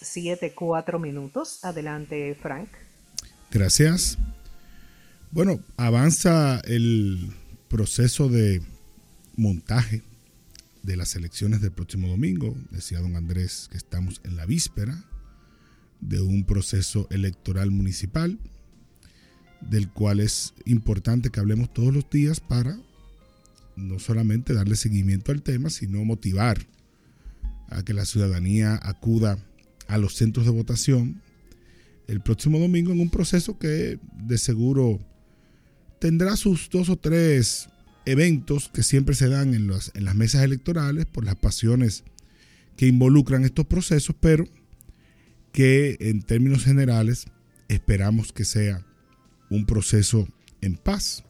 Siete, cuatro minutos. Adelante, Frank. Gracias. Bueno, avanza el proceso de montaje de las elecciones del próximo domingo. Decía don Andrés que estamos en la víspera de un proceso electoral municipal, del cual es importante que hablemos todos los días para no solamente darle seguimiento al tema, sino motivar a que la ciudadanía acuda a los centros de votación el próximo domingo en un proceso que de seguro tendrá sus dos o tres eventos que siempre se dan en, las mesas electorales por las pasiones que involucran estos procesos, pero que en términos generales esperamos que sea un proceso en paz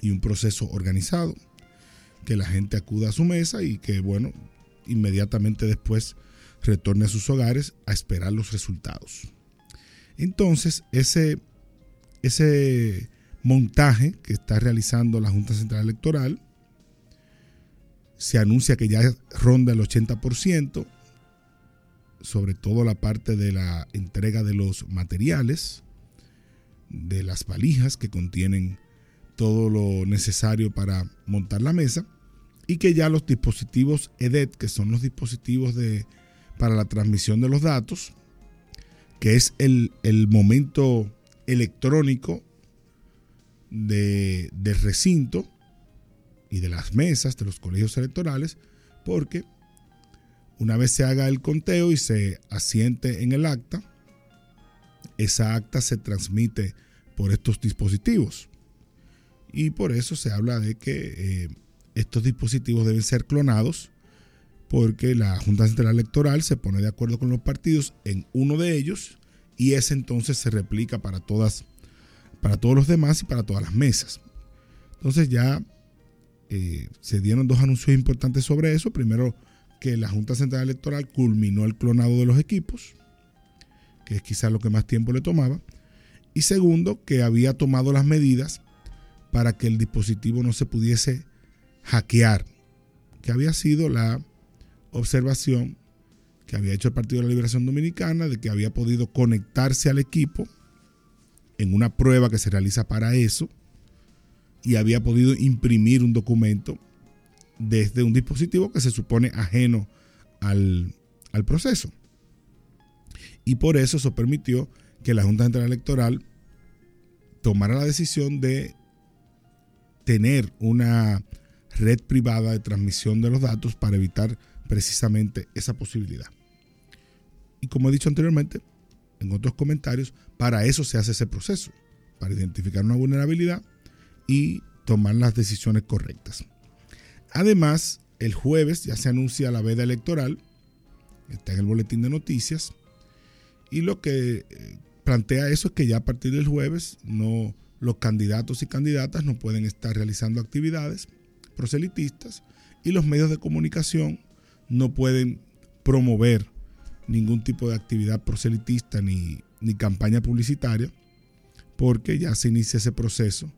y un proceso organizado, que la gente acuda a su mesa y que, bueno, inmediatamente después retorne a sus hogares a esperar los resultados. Entonces, ese, ese montaje que está realizando la Junta Central Electoral se anuncia que ya ronda el 80%, sobre todo la parte de la entrega de los materiales, de las valijas que contienen todo lo necesario para montar la mesa y que ya los dispositivos EDET, que son los dispositivos de, para la transmisión de los datos, que es el, momento electrónico de, del recinto y de las mesas de los colegios electorales, porque una vez se haga el conteo y se asiente en el acta, esa acta se transmite por estos dispositivos. Y por eso se habla de que eh, estos dispositivos deben ser clonados porque la Junta Central Electoral se pone de acuerdo con los partidos en uno de ellos y ese entonces se replica para todas para todos los demás y para todas las mesas. Entonces ya eh, se dieron dos anuncios importantes sobre eso. Primero, que la Junta Central Electoral culminó el clonado de los equipos, que es quizás lo que más tiempo le tomaba. Y segundo, que había tomado las medidas para que el dispositivo no se pudiese hackear, que había sido la observación que había hecho el Partido de la Liberación Dominicana de que había podido conectarse al equipo en una prueba que se realiza para eso y había podido imprimir un documento desde un dispositivo que se supone ajeno al, al proceso. Y por eso eso permitió que la Junta Central Electoral tomara la decisión de tener una red privada de transmisión de los datos para evitar precisamente esa posibilidad. Y como he dicho anteriormente, en otros comentarios, para eso se hace ese proceso, para identificar una vulnerabilidad y tomar las decisiones correctas. Además, el jueves ya se anuncia la veda electoral, está en el boletín de noticias, y lo que eh, plantea eso es que ya a partir del jueves no, los candidatos y candidatas no pueden estar realizando actividades proselitistas y los medios de comunicación no pueden promover ningún tipo de actividad proselitista ni, campaña publicitaria, porque ya se inicia ese proceso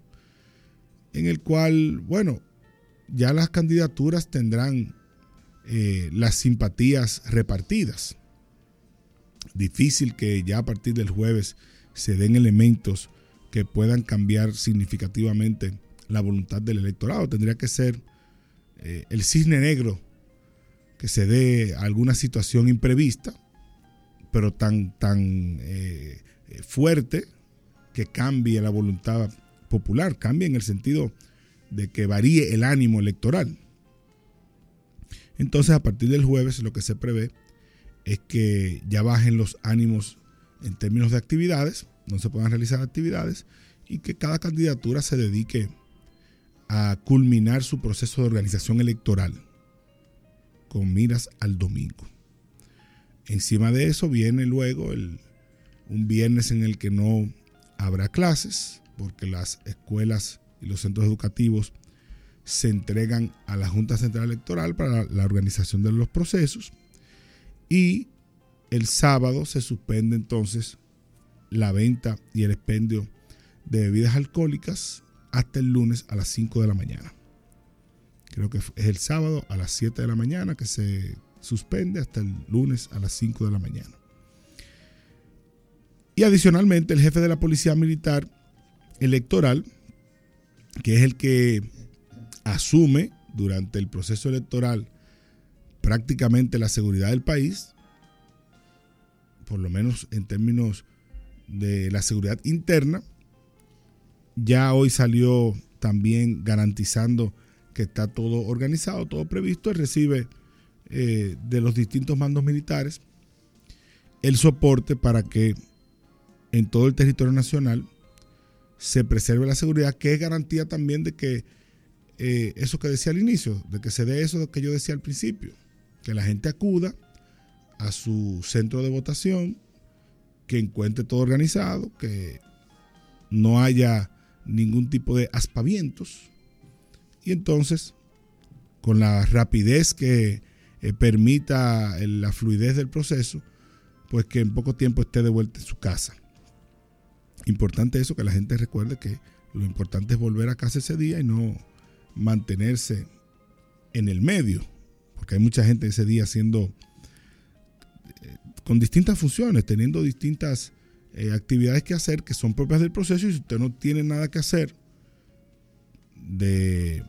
en el cual, bueno, ya las candidaturas tendrán eh, las simpatías repartidas. Difícil que ya a partir del jueves se den elementos que puedan cambiar significativamente la voluntad del electorado. Tendría que ser eh, el cisne negro que se dé alguna situación imprevista, pero tan, tan eh, fuerte que cambie la voluntad popular, cambie en el sentido de que varíe el ánimo electoral. Entonces, a partir del jueves, lo que se prevé es que ya bajen los ánimos en términos de actividades, no se puedan realizar actividades y que cada candidatura se dedique a culminar su proceso de organización electoral con miras al domingo. Encima de eso viene luego el, un viernes en el que no habrá clases, porque las escuelas y los centros educativos se entregan a la Junta Central Electoral para la organización de los procesos. Y el sábado se suspende entonces la venta y el expendio de bebidas alcohólicas hasta el lunes a las 5 de la mañana creo que es el sábado a las 7 de la mañana que se suspende hasta el lunes a las 5 de la mañana. Y adicionalmente el jefe de la Policía Militar Electoral, que es el que asume durante el proceso electoral prácticamente la seguridad del país, por lo menos en términos de la seguridad interna, ya hoy salió también garantizando que está todo organizado, todo previsto, recibe eh, de los distintos mandos militares el soporte para que en todo el territorio nacional se preserve la seguridad, que es garantía también de que eh, eso que decía al inicio, de que se dé eso que yo decía al principio, que la gente acuda a su centro de votación, que encuentre todo organizado, que no haya ningún tipo de aspavientos. Y entonces, con la rapidez que eh, permita la fluidez del proceso, pues que en poco tiempo esté de vuelta en su casa. Importante eso, que la gente recuerde que lo importante es volver a casa ese día y no mantenerse en el medio, porque hay mucha gente ese día haciendo eh, con distintas funciones, teniendo distintas eh, actividades que hacer que son propias del proceso y si usted no tiene nada que hacer de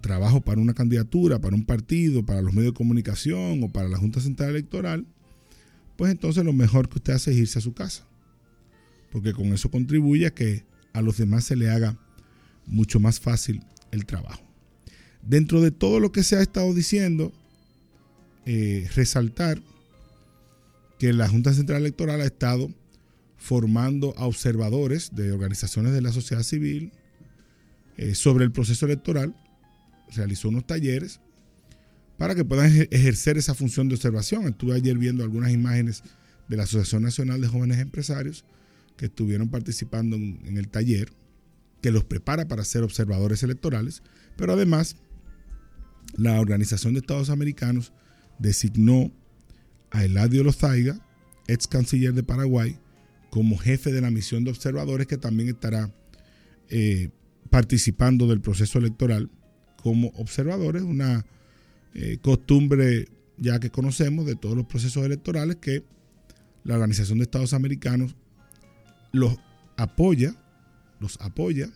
trabajo para una candidatura, para un partido, para los medios de comunicación o para la Junta Central Electoral, pues entonces lo mejor que usted hace es irse a su casa. Porque con eso contribuye a que a los demás se le haga mucho más fácil el trabajo. Dentro de todo lo que se ha estado diciendo, eh, resaltar que la Junta Central Electoral ha estado formando a observadores de organizaciones de la sociedad civil eh, sobre el proceso electoral realizó unos talleres para que puedan ejercer esa función de observación. Estuve ayer viendo algunas imágenes de la Asociación Nacional de Jóvenes Empresarios que estuvieron participando en, el taller, que los prepara para ser observadores electorales, pero además la Organización de Estados Americanos designó a Eladio Lozaiga, ex canciller de Paraguay, como jefe de la misión de observadores que también estará eh, participando del proceso electoral como observadores, una eh, costumbre ya que conocemos de todos los procesos electorales que la Organización de Estados Americanos los apoya, los apoya,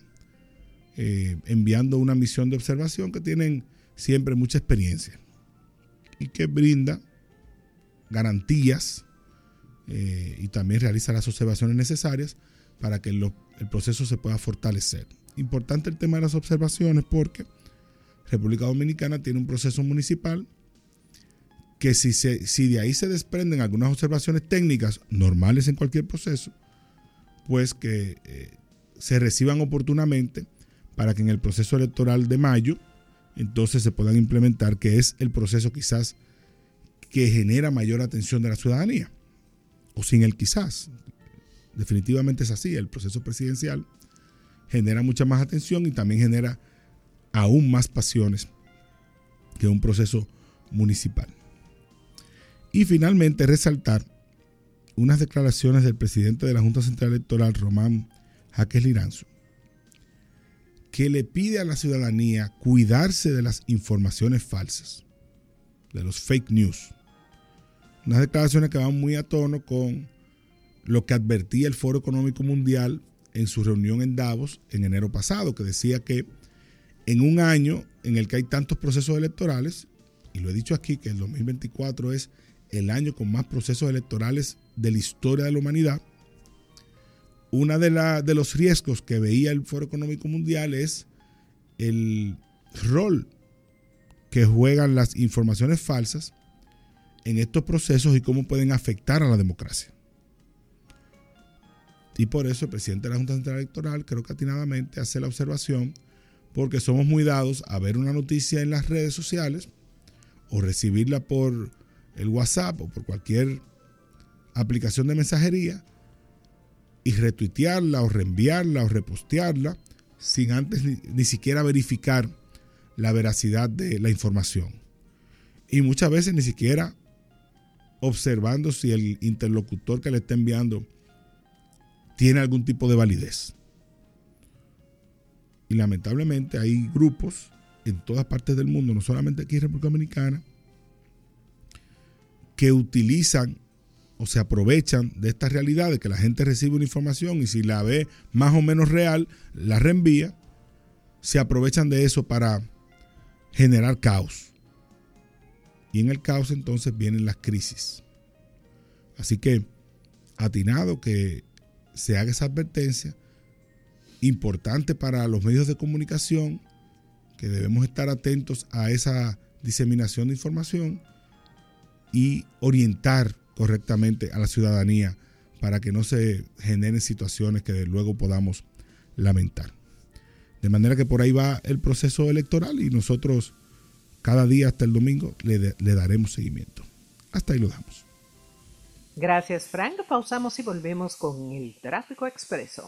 eh, enviando una misión de observación que tienen siempre mucha experiencia y que brinda garantías eh, y también realiza las observaciones necesarias para que el proceso se pueda fortalecer. Importante el tema de las observaciones porque República Dominicana tiene un proceso municipal que si, si de ahí se desprenden algunas observaciones técnicas normales en cualquier proceso, pues que eh, se reciban oportunamente para que en el proceso electoral de mayo entonces se puedan implementar, que es el proceso quizás que genera mayor atención de la ciudadanía, o sin el quizás. Definitivamente es así, el proceso presidencial genera mucha más atención y también genera aún más pasiones que un proceso municipal. Y finalmente resaltar unas declaraciones del presidente de la Junta Central Electoral, Román Jaques Liranzo, que le pide a la ciudadanía cuidarse de las informaciones falsas, de los fake news. Unas declaraciones que van muy a tono con lo que advertía el Foro Económico Mundial en su reunión en Davos en enero pasado, que decía que en un año en el que hay tantos procesos electorales, y lo he dicho aquí que el 2024 es el año con más procesos electorales de la historia de la humanidad, uno de, de los riesgos que veía el Foro Económico Mundial es el rol que juegan las informaciones falsas en estos procesos y cómo pueden afectar a la democracia. Y por eso el presidente de la Junta Central Electoral creo que atinadamente hace la observación porque somos muy dados a ver una noticia en las redes sociales o recibirla por el WhatsApp o por cualquier aplicación de mensajería y retuitearla o reenviarla o repostearla sin antes ni, siquiera verificar la veracidad de la información. Y muchas veces ni siquiera observando si el interlocutor que le está enviando tiene algún tipo de validez. Y lamentablemente hay grupos en todas partes del mundo, no solamente aquí en República Dominicana, que utilizan o se aprovechan de esta realidad de que la gente recibe una información y si la ve más o menos real, la reenvía, se aprovechan de eso para generar caos. Y en el caos entonces vienen las crisis. Así que, atinado que se haga esa advertencia, importante para los medios de comunicación, que debemos estar atentos a esa diseminación de información y orientar correctamente a la ciudadanía para que no se generen situaciones que luego podamos lamentar. De manera que por ahí va el proceso electoral y nosotros cada día hasta el domingo le, le daremos seguimiento. Hasta ahí lo damos. Gracias Frank, pausamos y volvemos con el tráfico expreso.